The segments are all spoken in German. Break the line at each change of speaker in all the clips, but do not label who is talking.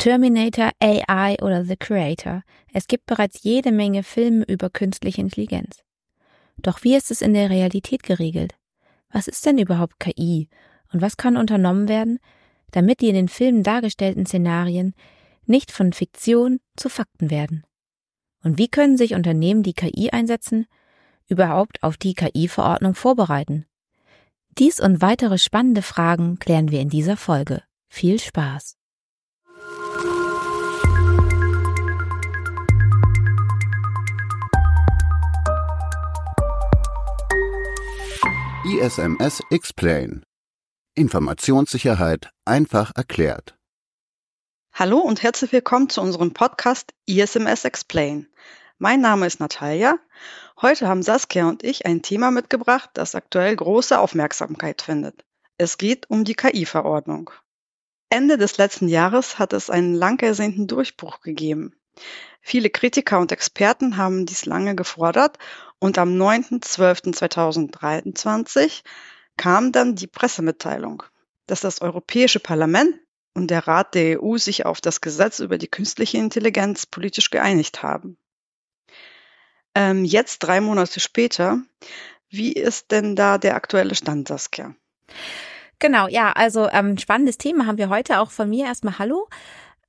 Terminator, AI oder The Creator. Es gibt bereits jede Menge Filme über künstliche Intelligenz. Doch wie ist es in der Realität geregelt? Was ist denn überhaupt KI und was kann unternommen werden, damit die in den Filmen dargestellten Szenarien nicht von Fiktion zu Fakten werden? Und wie können sich Unternehmen, die KI einsetzen, überhaupt auf die KI-Verordnung vorbereiten? Dies und weitere spannende Fragen klären wir in dieser Folge. Viel Spaß!
ISMS Explain. Informationssicherheit einfach erklärt.
Hallo und herzlich willkommen zu unserem Podcast ISMS Explain. Mein Name ist Natalia. Heute haben Saskia und ich ein Thema mitgebracht, das aktuell große Aufmerksamkeit findet. Es geht um die KI-Verordnung. Ende des letzten Jahres hat es einen lang ersehnten Durchbruch gegeben. Viele Kritiker und Experten haben dies lange gefordert und am 9.12.2023 kam dann die Pressemitteilung, dass das Europäische Parlament und der Rat der EU sich auf das Gesetz über die künstliche Intelligenz politisch geeinigt haben. Ähm, jetzt, drei Monate später, wie ist denn da der aktuelle Stand, Saskia?
Genau, ja, also ähm, spannendes Thema haben wir heute auch von mir erstmal Hallo.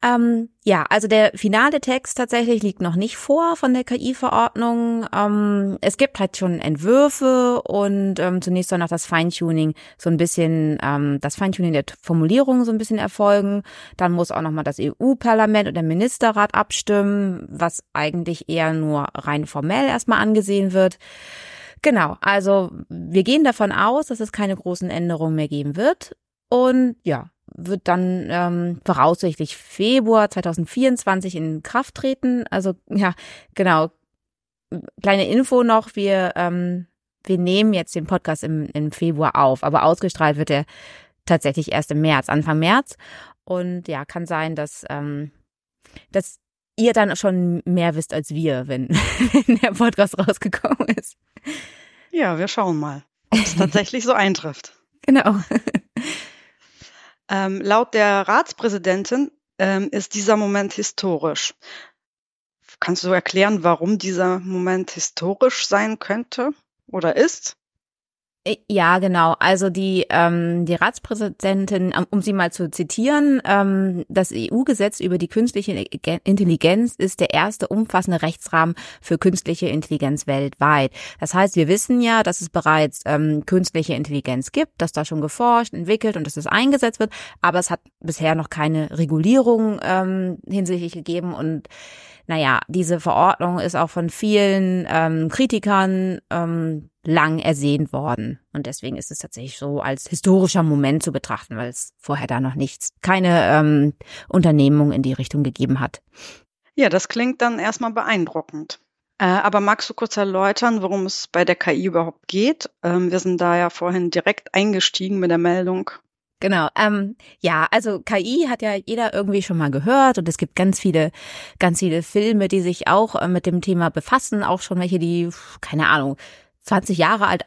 Ähm, ja, also der finale Text tatsächlich liegt noch nicht vor von der KI-Verordnung. Ähm, es gibt halt schon Entwürfe und ähm, zunächst soll noch das Feintuning so ein bisschen, ähm, das Feintuning der Formulierung so ein bisschen erfolgen. Dann muss auch nochmal das EU-Parlament und der Ministerrat abstimmen, was eigentlich eher nur rein formell erstmal angesehen wird. Genau, also wir gehen davon aus, dass es keine großen Änderungen mehr geben wird. Und ja, wird dann ähm, voraussichtlich Februar 2024 in Kraft treten. Also ja, genau. Kleine Info noch, wir, ähm, wir nehmen jetzt den Podcast im, im Februar auf, aber ausgestrahlt wird er tatsächlich erst im März, Anfang März. Und ja, kann sein, dass, ähm, dass ihr dann schon mehr wisst als wir, wenn, wenn der Podcast rausgekommen ist.
Ja, wir schauen mal, ob es tatsächlich so eintrifft.
Genau.
Ähm, laut der Ratspräsidentin ähm, ist dieser Moment historisch. Kannst du erklären, warum dieser Moment historisch sein könnte oder ist?
Äh, ja, genau. Also die, ähm, die Ratspräsidentin, um sie mal zu zitieren, ähm, das EU-Gesetz über die künstliche Intelligenz ist der erste umfassende Rechtsrahmen für künstliche Intelligenz weltweit. Das heißt, wir wissen ja, dass es bereits ähm, künstliche Intelligenz gibt, dass da schon geforscht, entwickelt und dass es eingesetzt wird, aber es hat bisher noch keine Regulierung ähm, hinsichtlich gegeben und naja, diese Verordnung ist auch von vielen ähm, Kritikern ähm, lang ersehnt worden. Und deswegen ist es tatsächlich so als historischer Moment zu betrachten, weil es vorher da noch nichts, keine ähm, Unternehmung in die Richtung gegeben hat.
Ja, das klingt dann erstmal beeindruckend. Äh, aber magst du kurz erläutern, worum es bei der KI überhaupt geht? Ähm, wir sind da ja vorhin direkt eingestiegen mit der Meldung.
Genau. Ähm, ja, also KI hat ja jeder irgendwie schon mal gehört und es gibt ganz viele, ganz viele Filme, die sich auch äh, mit dem Thema befassen, auch schon welche, die keine Ahnung 20 Jahre alt,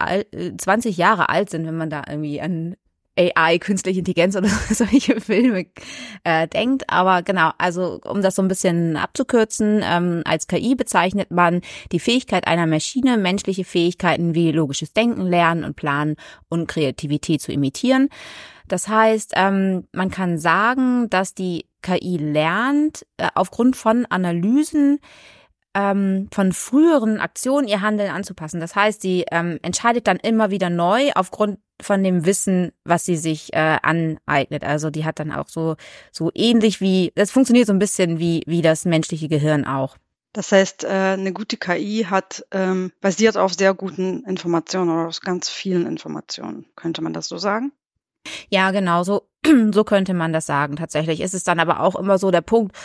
20 Jahre alt sind, wenn man da irgendwie an AI, künstliche Intelligenz oder solche Filme äh, denkt. Aber genau, also um das so ein bisschen abzukürzen, ähm, als KI bezeichnet man die Fähigkeit einer Maschine, menschliche Fähigkeiten wie logisches Denken, Lernen und Planen und Kreativität zu imitieren. Das heißt, ähm, man kann sagen, dass die KI lernt äh, aufgrund von Analysen ähm, von früheren Aktionen ihr Handeln anzupassen. Das heißt, sie ähm, entscheidet dann immer wieder neu aufgrund von dem Wissen, was sie sich äh, aneignet. Also die hat dann auch so so ähnlich wie das funktioniert so ein bisschen wie wie das menschliche Gehirn auch.
Das heißt, äh, eine gute KI hat ähm, basiert auf sehr guten Informationen oder aus ganz vielen Informationen. Könnte man das so sagen?
Ja, genau, so, so könnte man das sagen. Tatsächlich ist es dann aber auch immer so der Punkt,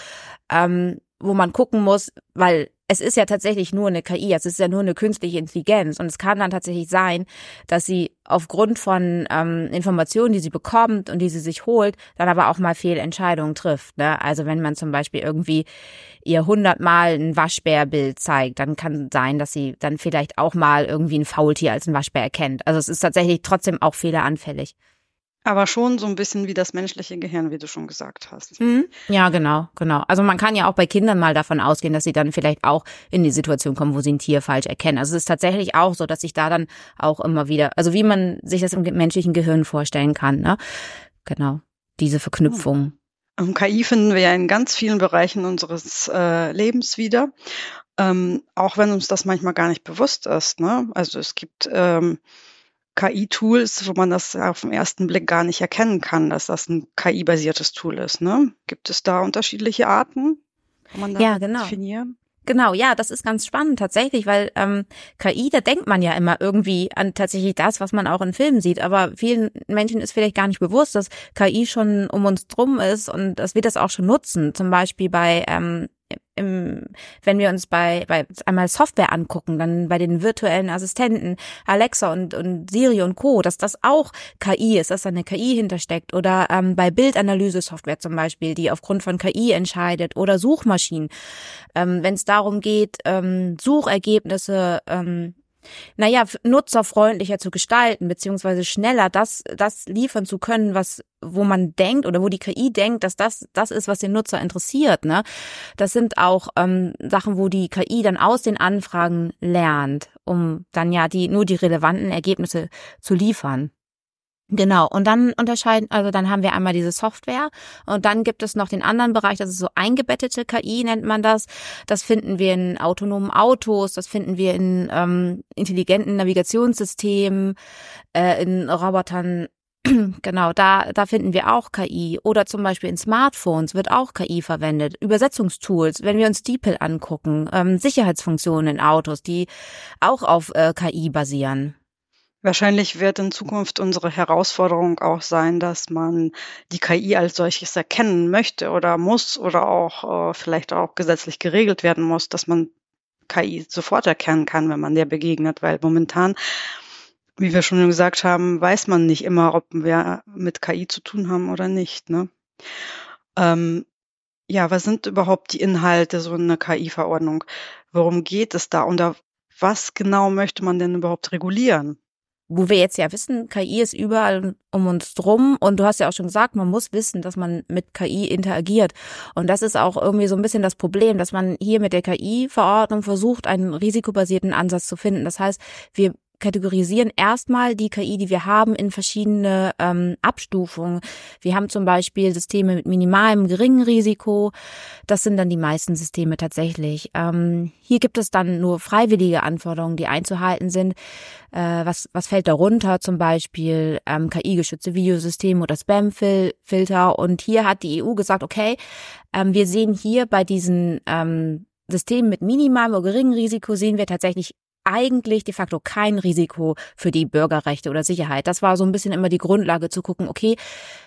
ähm, wo man gucken muss, weil es ist ja tatsächlich nur eine KI, es ist ja nur eine künstliche Intelligenz und es kann dann tatsächlich sein, dass sie aufgrund von ähm, Informationen, die sie bekommt und die sie sich holt, dann aber auch mal Fehlentscheidungen trifft. Ne? Also wenn man zum Beispiel irgendwie ihr hundertmal ein Waschbärbild zeigt, dann kann sein, dass sie dann vielleicht auch mal irgendwie ein Faultier als ein Waschbär erkennt. Also es ist tatsächlich trotzdem auch fehleranfällig.
Aber schon so ein bisschen wie das menschliche Gehirn, wie du schon gesagt hast.
Mhm. Ja, genau, genau. Also man kann ja auch bei Kindern mal davon ausgehen, dass sie dann vielleicht auch in die Situation kommen, wo sie ein Tier falsch erkennen. Also es ist tatsächlich auch so, dass sich da dann auch immer wieder, also wie man sich das im menschlichen Gehirn vorstellen kann, ne? Genau, diese Verknüpfung.
Ähm, KI finden wir ja in ganz vielen Bereichen unseres äh, Lebens wieder, ähm, auch wenn uns das manchmal gar nicht bewusst ist. Ne? Also es gibt ähm, KI-Tools, wo man das auf den ersten Blick gar nicht erkennen kann, dass das ein KI-basiertes Tool ist. Ne? Gibt es da unterschiedliche Arten?
Kann man da ja, genau. definieren? Genau, ja, das ist ganz spannend tatsächlich, weil ähm, KI, da denkt man ja immer irgendwie an tatsächlich das, was man auch in Filmen sieht. Aber vielen Menschen ist vielleicht gar nicht bewusst, dass KI schon um uns drum ist und dass wir das auch schon nutzen. Zum Beispiel bei ähm, im, wenn wir uns bei, bei einmal Software angucken, dann bei den virtuellen Assistenten, Alexa und, und Siri und Co., dass das auch KI ist, dass da eine KI hintersteckt oder ähm, bei Bildanalyse-Software zum Beispiel, die aufgrund von KI entscheidet oder Suchmaschinen, ähm, wenn es darum geht, ähm, Suchergebnisse ähm, naja, nutzerfreundlicher zu gestalten, beziehungsweise schneller das, das liefern zu können, was, wo man denkt oder wo die KI denkt, dass das das ist, was den Nutzer interessiert. Ne? Das sind auch ähm, Sachen, wo die KI dann aus den Anfragen lernt, um dann ja die nur die relevanten Ergebnisse zu liefern. Genau, und dann unterscheiden, also dann haben wir einmal diese Software und dann gibt es noch den anderen Bereich, das ist so eingebettete KI, nennt man das. Das finden wir in autonomen Autos, das finden wir in ähm, intelligenten Navigationssystemen, äh, in Robotern. Genau, da, da finden wir auch KI. Oder zum Beispiel in Smartphones wird auch KI verwendet. Übersetzungstools, wenn wir uns DeepL angucken, ähm, Sicherheitsfunktionen in Autos, die auch auf äh, KI basieren.
Wahrscheinlich wird in Zukunft unsere Herausforderung auch sein, dass man die KI als solches erkennen möchte oder muss oder auch äh, vielleicht auch gesetzlich geregelt werden muss, dass man KI sofort erkennen kann, wenn man der begegnet, weil momentan, wie wir schon gesagt haben, weiß man nicht immer, ob wir mit KI zu tun haben oder nicht. Ne? Ähm, ja, was sind überhaupt die Inhalte so einer KI-Verordnung? Worum geht es da und was genau möchte man denn überhaupt regulieren?
Wo wir jetzt ja wissen, KI ist überall um uns drum und du hast ja auch schon gesagt, man muss wissen, dass man mit KI interagiert und das ist auch irgendwie so ein bisschen das Problem, dass man hier mit der KI-Verordnung versucht, einen risikobasierten Ansatz zu finden. Das heißt, wir kategorisieren erstmal die KI, die wir haben, in verschiedene ähm, Abstufungen. Wir haben zum Beispiel Systeme mit minimalem, geringen Risiko. Das sind dann die meisten Systeme tatsächlich. Ähm, hier gibt es dann nur freiwillige Anforderungen, die einzuhalten sind. Äh, was, was fällt darunter? Zum Beispiel ähm, KI-geschützte Videosysteme oder Spam-Filter. Und hier hat die EU gesagt, okay, ähm, wir sehen hier bei diesen ähm, Systemen mit minimalem oder geringem Risiko sehen wir tatsächlich eigentlich de facto kein Risiko für die Bürgerrechte oder Sicherheit. Das war so ein bisschen immer die Grundlage zu gucken, okay,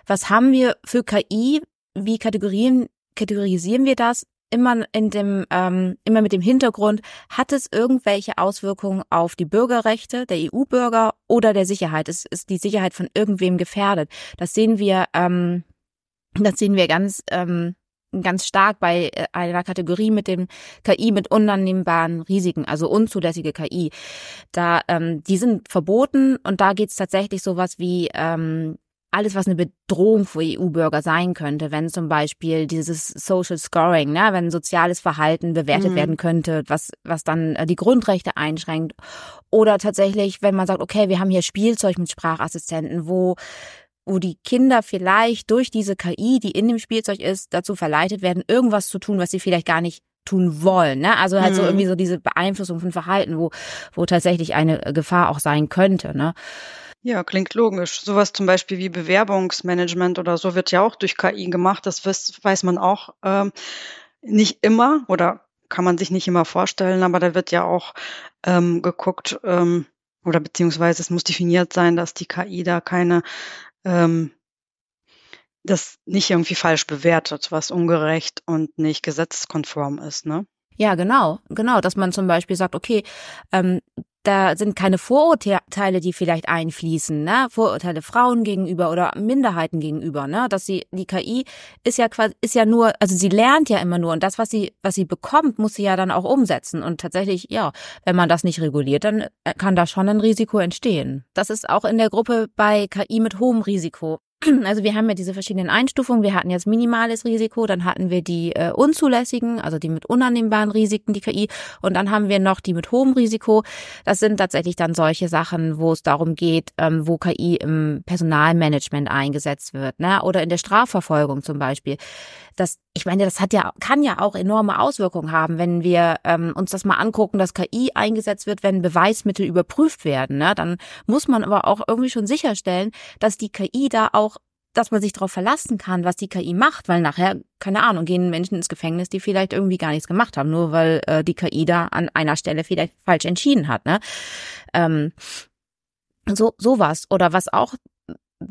was haben wir für KI? Wie kategorisieren, kategorisieren wir das? Immer in dem, ähm, immer mit dem Hintergrund, hat es irgendwelche Auswirkungen auf die Bürgerrechte der EU-Bürger oder der Sicherheit? Ist, ist die Sicherheit von irgendwem gefährdet? Das sehen wir, ähm, das sehen wir ganz ähm, ganz stark bei äh, einer Kategorie mit dem KI mit unannehmbaren Risiken, also unzulässige KI. Da ähm, die sind verboten und da geht's tatsächlich sowas wie ähm, alles, was eine Bedrohung für EU-Bürger sein könnte, wenn zum Beispiel dieses Social Scoring, ne, wenn soziales Verhalten bewertet mhm. werden könnte, was, was dann äh, die Grundrechte einschränkt. Oder tatsächlich, wenn man sagt, okay, wir haben hier Spielzeug mit Sprachassistenten, wo wo die Kinder vielleicht durch diese KI, die in dem Spielzeug ist, dazu verleitet werden, irgendwas zu tun, was sie vielleicht gar nicht tun wollen. Ne? Also halt mhm. so irgendwie so diese Beeinflussung von Verhalten, wo, wo tatsächlich eine Gefahr auch sein könnte. Ne?
Ja, klingt logisch. Sowas zum Beispiel wie Bewerbungsmanagement oder so wird ja auch durch KI gemacht. Das weiß man auch ähm, nicht immer oder kann man sich nicht immer vorstellen, aber da wird ja auch ähm, geguckt ähm, oder beziehungsweise es muss definiert sein, dass die KI da keine ähm, das nicht irgendwie falsch bewertet, was ungerecht und nicht gesetzeskonform ist, ne?
Ja, genau, genau, dass man zum Beispiel sagt, okay, ähm, da sind keine Vorurteile, die vielleicht einfließen, ne? Vorurteile Frauen gegenüber oder Minderheiten gegenüber, ne? Dass sie die KI ist ja quasi ist ja nur, also sie lernt ja immer nur und das was sie was sie bekommt, muss sie ja dann auch umsetzen und tatsächlich ja, wenn man das nicht reguliert, dann kann da schon ein Risiko entstehen. Das ist auch in der Gruppe bei KI mit hohem Risiko. Also wir haben ja diese verschiedenen Einstufungen. Wir hatten jetzt minimales Risiko, dann hatten wir die äh, unzulässigen, also die mit unannehmbaren Risiken, die KI, und dann haben wir noch die mit hohem Risiko. Das sind tatsächlich dann solche Sachen, wo es darum geht, ähm, wo KI im Personalmanagement eingesetzt wird, ne? Oder in der Strafverfolgung zum Beispiel. Das, ich meine, das hat ja, kann ja auch enorme Auswirkungen haben, wenn wir ähm, uns das mal angucken, dass KI eingesetzt wird, wenn Beweismittel überprüft werden. Ne? Dann muss man aber auch irgendwie schon sicherstellen, dass die KI da auch dass man sich darauf verlassen kann, was die KI macht, weil nachher, keine Ahnung, gehen Menschen ins Gefängnis, die vielleicht irgendwie gar nichts gemacht haben, nur weil äh, die KI da an einer Stelle vielleicht falsch entschieden hat. Ne? Ähm, so sowas oder was auch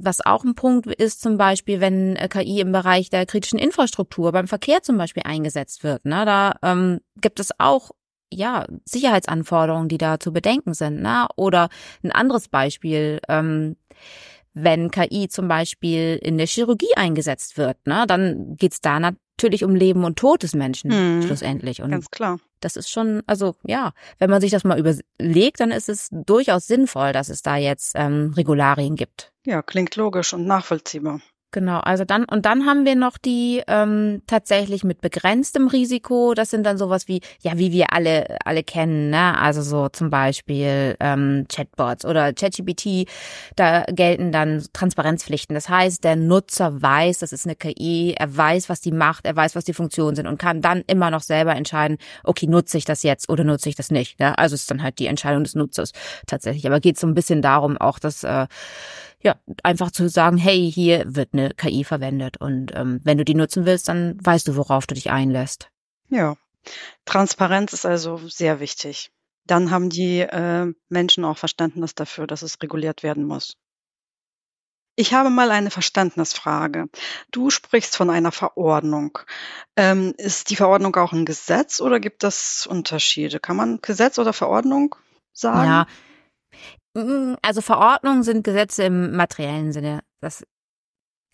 was auch ein Punkt ist zum Beispiel, wenn äh, KI im Bereich der kritischen Infrastruktur beim Verkehr zum Beispiel eingesetzt wird. Ne? Da ähm, gibt es auch ja Sicherheitsanforderungen, die da zu bedenken sind. Ne? Oder ein anderes Beispiel. Ähm, wenn KI zum Beispiel in der Chirurgie eingesetzt wird, ne, dann geht's da natürlich um Leben und Tod des Menschen hm, schlussendlich. Und
ganz klar.
Das ist schon, also ja, wenn man sich das mal überlegt, dann ist es durchaus sinnvoll, dass es da jetzt ähm, Regularien gibt.
Ja, klingt logisch und nachvollziehbar.
Genau, also dann und dann haben wir noch die ähm, tatsächlich mit begrenztem Risiko. Das sind dann sowas wie ja, wie wir alle alle kennen, ne? Also so zum Beispiel ähm, Chatbots oder ChatGPT. Da gelten dann Transparenzpflichten. Das heißt, der Nutzer weiß, das ist eine KI, er weiß, was die macht, er weiß, was die Funktionen sind und kann dann immer noch selber entscheiden, okay, nutze ich das jetzt oder nutze ich das nicht. Ne? Also ist dann halt die Entscheidung des Nutzers tatsächlich. Aber geht so ein bisschen darum, auch dass äh, ja, einfach zu sagen, hey, hier wird eine KI verwendet und ähm, wenn du die nutzen willst, dann weißt du, worauf du dich einlässt.
Ja, Transparenz ist also sehr wichtig. Dann haben die äh, Menschen auch Verständnis dafür, dass es reguliert werden muss. Ich habe mal eine Verständnisfrage. Du sprichst von einer Verordnung. Ähm, ist die Verordnung auch ein Gesetz oder gibt es Unterschiede? Kann man Gesetz oder Verordnung sagen?
Ja, also Verordnungen sind Gesetze im materiellen Sinne. Das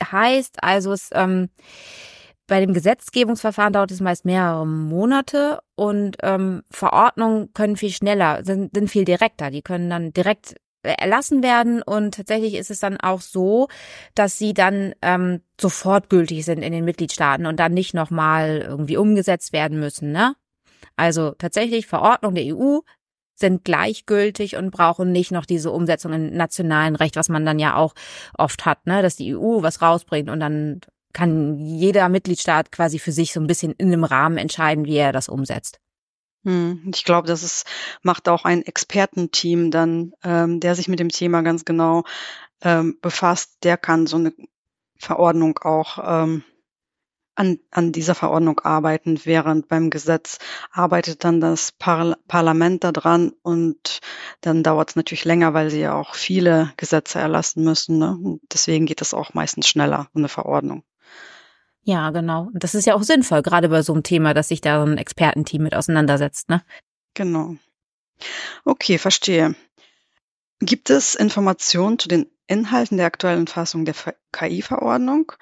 heißt also, es, ähm, bei dem Gesetzgebungsverfahren dauert es meist mehrere Monate und ähm, Verordnungen können viel schneller, sind, sind viel direkter. Die können dann direkt erlassen werden und tatsächlich ist es dann auch so, dass sie dann ähm, sofort gültig sind in den Mitgliedstaaten und dann nicht nochmal irgendwie umgesetzt werden müssen. Ne? Also tatsächlich Verordnung der EU sind gleichgültig und brauchen nicht noch diese Umsetzung in nationalen Recht, was man dann ja auch oft hat, ne, dass die EU was rausbringt und dann kann jeder Mitgliedstaat quasi für sich so ein bisschen in einem Rahmen entscheiden, wie er das umsetzt.
Hm, ich glaube, das ist, macht auch ein Expertenteam dann, ähm, der sich mit dem Thema ganz genau ähm, befasst, der kann so eine Verordnung auch ähm, an, an dieser Verordnung arbeiten, während beim Gesetz arbeitet dann das Par Parlament daran und dann dauert es natürlich länger, weil sie ja auch viele Gesetze erlassen müssen. Ne? Und deswegen geht es auch meistens schneller, eine Verordnung.
Ja, genau. Und das ist ja auch sinnvoll, gerade bei so einem Thema, dass sich da ein Expertenteam mit auseinandersetzt, ne?
Genau. Okay, verstehe. Gibt es Informationen zu den Inhalten der aktuellen Fassung der KI-Verordnung?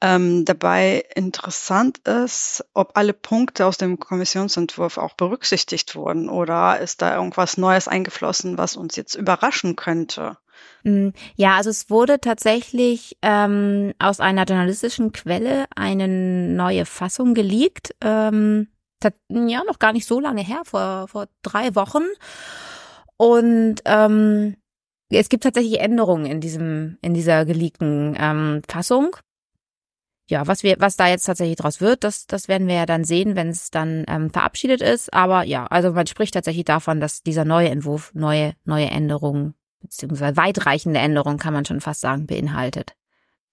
Ähm, dabei interessant ist, ob alle Punkte aus dem Kommissionsentwurf auch berücksichtigt wurden oder ist da irgendwas Neues eingeflossen, was uns jetzt überraschen könnte?
Hm, ja, also es wurde tatsächlich ähm, aus einer journalistischen Quelle eine neue Fassung geleakt. Ähm, ja, noch gar nicht so lange her, vor, vor drei Wochen. Und ähm, es gibt tatsächlich Änderungen in diesem, in dieser geleakten ähm, Fassung ja, was wir, was da jetzt tatsächlich draus wird, das, das werden wir ja dann sehen, wenn es dann ähm, verabschiedet ist. Aber ja, also man spricht tatsächlich davon, dass dieser neue Entwurf neue, neue Änderungen, beziehungsweise weitreichende Änderungen, kann man schon fast sagen, beinhaltet.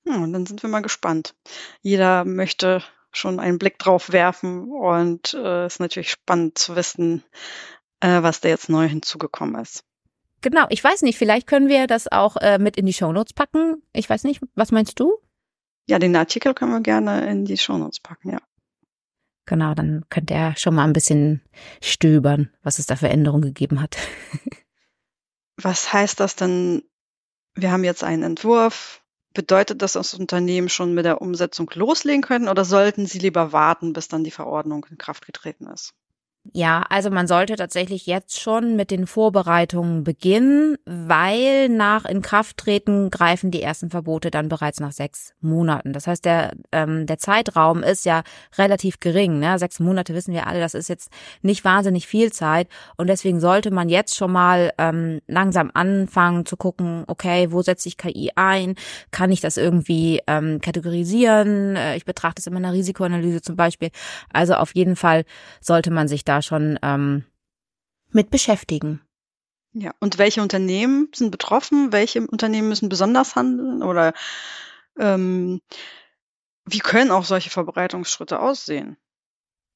Und dann sind wir mal gespannt. Jeder möchte schon einen Blick drauf werfen und es äh, ist natürlich spannend zu wissen, äh, was da jetzt neu hinzugekommen ist.
Genau, ich weiß nicht, vielleicht können wir das auch äh, mit in die Shownotes packen. Ich weiß nicht, was meinst du?
Ja, den Artikel können wir gerne in die Shownotes packen, ja.
Genau, dann könnt ihr schon mal ein bisschen stöbern, was es da für Änderungen gegeben hat.
was heißt das denn? Wir haben jetzt einen Entwurf. Bedeutet das, dass Unternehmen schon mit der Umsetzung loslegen können oder sollten sie lieber warten, bis dann die Verordnung in Kraft getreten ist?
Ja, also man sollte tatsächlich jetzt schon mit den Vorbereitungen beginnen, weil nach Inkrafttreten greifen die ersten Verbote dann bereits nach sechs Monaten. Das heißt, der, ähm, der Zeitraum ist ja relativ gering. Ne? Sechs Monate wissen wir alle, das ist jetzt nicht wahnsinnig viel Zeit. Und deswegen sollte man jetzt schon mal ähm, langsam anfangen zu gucken, okay, wo setze ich KI ein? Kann ich das irgendwie ähm, kategorisieren? Äh, ich betrachte es in meiner Risikoanalyse zum Beispiel. Also auf jeden Fall sollte man sich da da schon ähm, mit beschäftigen.
Ja, und welche Unternehmen sind betroffen? Welche Unternehmen müssen besonders handeln? Oder ähm, wie können auch solche Verbreitungsschritte aussehen?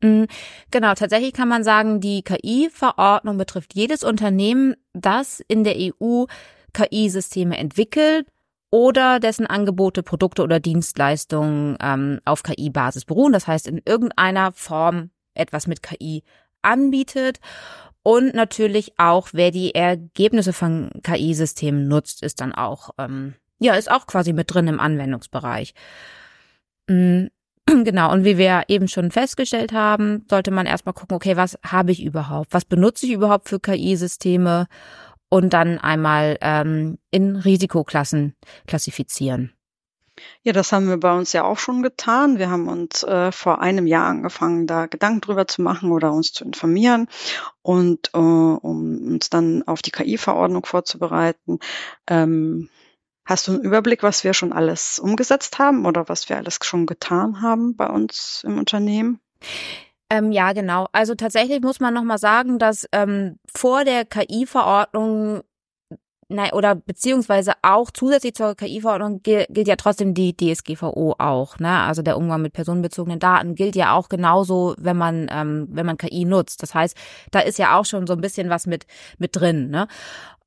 Mm, genau, tatsächlich kann man sagen, die KI-Verordnung betrifft jedes Unternehmen, das in der EU KI-Systeme entwickelt oder dessen Angebote, Produkte oder Dienstleistungen ähm, auf KI-Basis beruhen. Das heißt, in irgendeiner Form etwas mit KI anbietet. Und natürlich auch, wer die Ergebnisse von KI-Systemen nutzt, ist dann auch, ähm, ja, ist auch quasi mit drin im Anwendungsbereich. Mhm. Genau, und wie wir eben schon festgestellt haben, sollte man erstmal gucken, okay, was habe ich überhaupt? Was benutze ich überhaupt für KI-Systeme? Und dann einmal ähm, in Risikoklassen klassifizieren.
Ja, das haben wir bei uns ja auch schon getan. Wir haben uns äh, vor einem Jahr angefangen, da Gedanken drüber zu machen oder uns zu informieren und äh, um uns dann auf die KI-Verordnung vorzubereiten. Ähm, hast du einen Überblick, was wir schon alles umgesetzt haben oder was wir alles schon getan haben bei uns im Unternehmen?
Ähm, ja, genau. Also tatsächlich muss man nochmal sagen, dass ähm, vor der KI-Verordnung nein, oder beziehungsweise auch zusätzlich zur KI-Verordnung gilt, ja trotzdem die DSGVO auch, ne? Also der Umgang mit personenbezogenen Daten gilt ja auch genauso, wenn man ähm, wenn man KI nutzt. Das heißt, da ist ja auch schon so ein bisschen was mit mit drin, ne?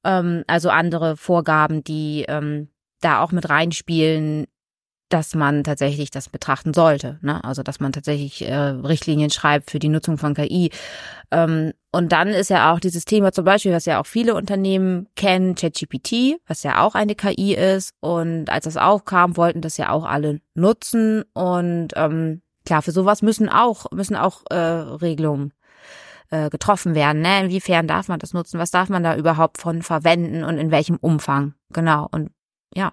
Ähm, also andere Vorgaben, die ähm, da auch mit reinspielen, dass man tatsächlich das betrachten sollte. Ne? Also dass man tatsächlich äh, Richtlinien schreibt für die Nutzung von KI. Ähm, und dann ist ja auch dieses Thema zum Beispiel, was ja auch viele Unternehmen kennen, ChatGPT, was ja auch eine KI ist. Und als das aufkam, wollten das ja auch alle nutzen. Und ähm, klar, für sowas müssen auch müssen auch äh, Regelungen äh, getroffen werden. Ne? Inwiefern darf man das nutzen? Was darf man da überhaupt von verwenden und in welchem Umfang? Genau. Und ja.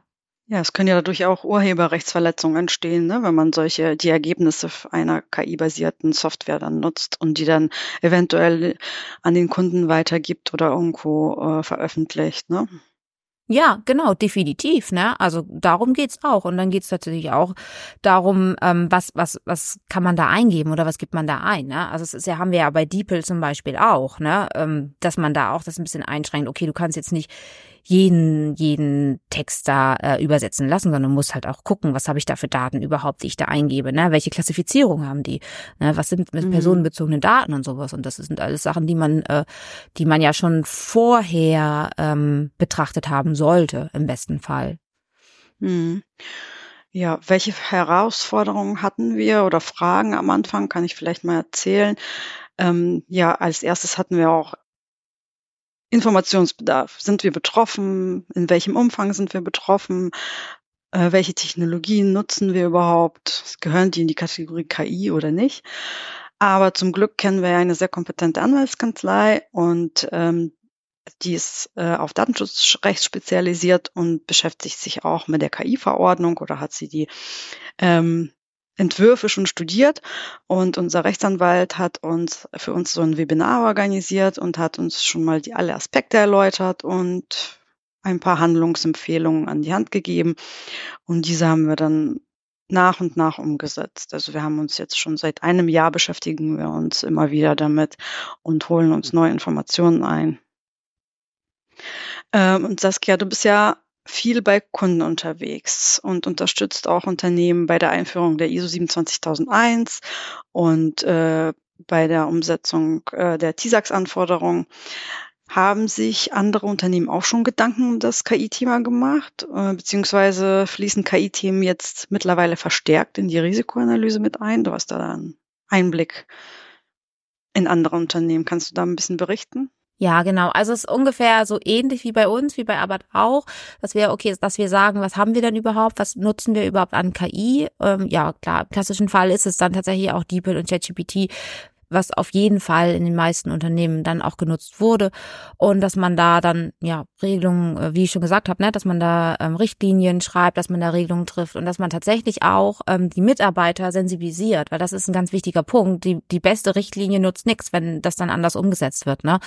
Ja, es können ja dadurch auch Urheberrechtsverletzungen entstehen, ne, wenn man solche die Ergebnisse einer KI-basierten Software dann nutzt und die dann eventuell an den Kunden weitergibt oder irgendwo äh, veröffentlicht. Ne?
Ja, genau, definitiv, ne? Also darum geht's auch. Und dann geht's natürlich auch darum, ähm, was, was, was kann man da eingeben oder was gibt man da ein, ne? Also es ist ja, haben wir ja bei DeepL zum Beispiel auch, ne? Ähm, dass man da auch das ein bisschen einschränkt. Okay, du kannst jetzt nicht jeden, jeden Text da äh, übersetzen lassen, sondern musst halt auch gucken, was habe ich da für Daten überhaupt, die ich da eingebe, ne? Welche Klassifizierung haben die? Ne? Was sind mit mhm. personenbezogenen Daten und sowas? Und das sind alles Sachen, die man, äh, die man ja schon vorher ähm, betrachtet haben sollte, im besten Fall.
Mhm. Ja, welche Herausforderungen hatten wir oder Fragen am Anfang, kann ich vielleicht mal erzählen. Ähm, ja, als erstes hatten wir auch Informationsbedarf. Sind wir betroffen? In welchem Umfang sind wir betroffen? Äh, welche Technologien nutzen wir überhaupt? Gehören die in die Kategorie KI oder nicht? Aber zum Glück kennen wir eine sehr kompetente Anwaltskanzlei und ähm, die ist äh, auf Datenschutzrecht spezialisiert und beschäftigt sich auch mit der KI-Verordnung oder hat sie die ähm, Entwürfe schon studiert und unser Rechtsanwalt hat uns für uns so ein Webinar organisiert und hat uns schon mal die alle Aspekte erläutert und ein paar Handlungsempfehlungen an die Hand gegeben und diese haben wir dann nach und nach umgesetzt. Also wir haben uns jetzt schon seit einem Jahr beschäftigen wir uns immer wieder damit und holen uns neue Informationen ein. Ähm, und Saskia, du bist ja viel bei Kunden unterwegs und unterstützt auch Unternehmen bei der Einführung der ISO 27001 und äh, bei der Umsetzung äh, der TISAX-Anforderungen. Haben sich andere Unternehmen auch schon Gedanken um das KI-Thema gemacht, äh, beziehungsweise fließen KI-Themen jetzt mittlerweile verstärkt in die Risikoanalyse mit ein? Du hast da einen Einblick in andere Unternehmen. Kannst du da ein bisschen berichten?
Ja, genau. Also es ist ungefähr so ähnlich wie bei uns, wie bei Arbeit auch, dass wir, okay, dass wir sagen, was haben wir denn überhaupt, was nutzen wir überhaupt an KI? Ähm, ja, klar, im klassischen Fall ist es dann tatsächlich auch DeepL und ChatGPT, was auf jeden Fall in den meisten Unternehmen dann auch genutzt wurde und dass man da dann ja Regelungen, äh, wie ich schon gesagt habe, ne, dass man da ähm, Richtlinien schreibt, dass man da Regelungen trifft und dass man tatsächlich auch ähm, die Mitarbeiter sensibilisiert, weil das ist ein ganz wichtiger Punkt. Die die beste Richtlinie nutzt nichts, wenn das dann anders umgesetzt wird, ne?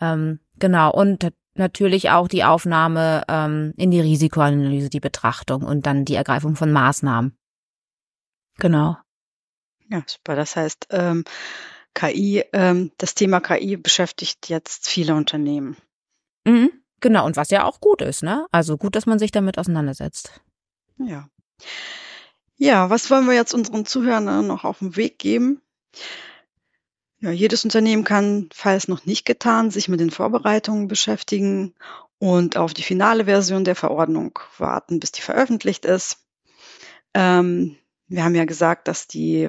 Ähm, genau und natürlich auch die Aufnahme ähm, in die Risikoanalyse, die Betrachtung und dann die Ergreifung von Maßnahmen. Genau.
Ja, super. Das heißt, ähm, KI, ähm, das Thema KI beschäftigt jetzt viele Unternehmen.
Mhm, genau, und was ja auch gut ist, ne? Also gut, dass man sich damit auseinandersetzt.
Ja. Ja, was wollen wir jetzt unseren Zuhörern noch auf den Weg geben? Ja, jedes Unternehmen kann, falls noch nicht getan, sich mit den Vorbereitungen beschäftigen und auf die finale Version der Verordnung warten, bis die veröffentlicht ist. Ähm, wir haben ja gesagt, dass die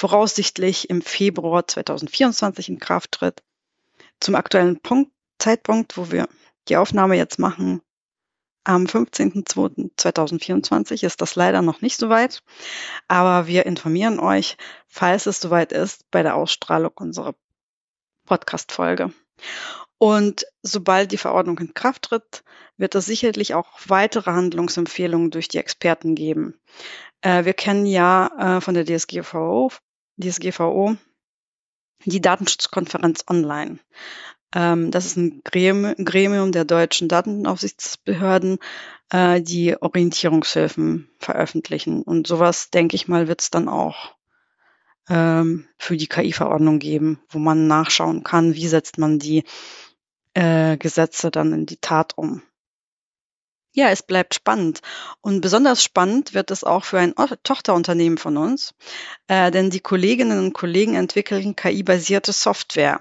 voraussichtlich im Februar 2024 in Kraft tritt. Zum aktuellen Punkt, Zeitpunkt, wo wir die Aufnahme jetzt machen, am 15.02.2024 ist das leider noch nicht soweit, aber wir informieren euch, falls es soweit ist, bei der Ausstrahlung unserer Podcast-Folge. Und sobald die Verordnung in Kraft tritt, wird es sicherlich auch weitere Handlungsempfehlungen durch die Experten geben. Äh, wir kennen ja äh, von der DSGVO DSGVO, die Datenschutzkonferenz online. Ähm, das ist ein Gremium der deutschen Datenaufsichtsbehörden, äh, die Orientierungshilfen veröffentlichen. Und sowas, denke ich mal, wird es dann auch ähm, für die KI-Verordnung geben, wo man nachschauen kann, wie setzt man die äh, Gesetze dann in die Tat um. Ja, es bleibt spannend. Und besonders spannend wird es auch für ein Tochterunternehmen von uns, äh, denn die Kolleginnen und Kollegen entwickeln KI-basierte Software.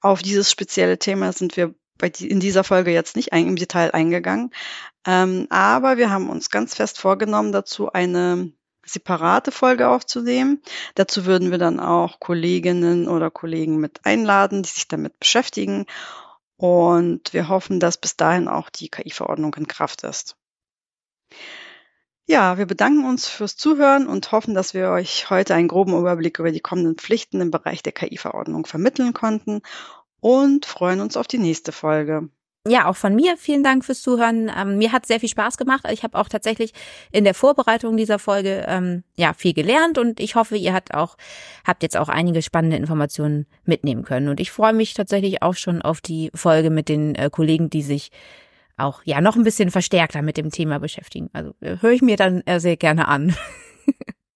Auf dieses spezielle Thema sind wir bei die, in dieser Folge jetzt nicht ein, im Detail eingegangen, ähm, aber wir haben uns ganz fest vorgenommen, dazu eine separate Folge aufzunehmen. Dazu würden wir dann auch Kolleginnen oder Kollegen mit einladen, die sich damit beschäftigen und wir hoffen, dass bis dahin auch die KI-Verordnung in Kraft ist. Ja, wir bedanken uns fürs Zuhören und hoffen, dass wir euch heute einen groben Überblick über die kommenden Pflichten im Bereich der KI-Verordnung vermitteln konnten und freuen uns auf die nächste Folge
ja, auch von mir vielen Dank fürs Zuhören. Ähm, mir hat sehr viel Spaß gemacht. Ich habe auch tatsächlich in der Vorbereitung dieser Folge ähm, ja viel gelernt und ich hoffe, ihr habt auch habt jetzt auch einige spannende Informationen mitnehmen können. Und ich freue mich tatsächlich auch schon auf die Folge mit den äh, Kollegen, die sich auch ja noch ein bisschen verstärkter mit dem Thema beschäftigen. Also äh, höre ich mir dann äh, sehr gerne an.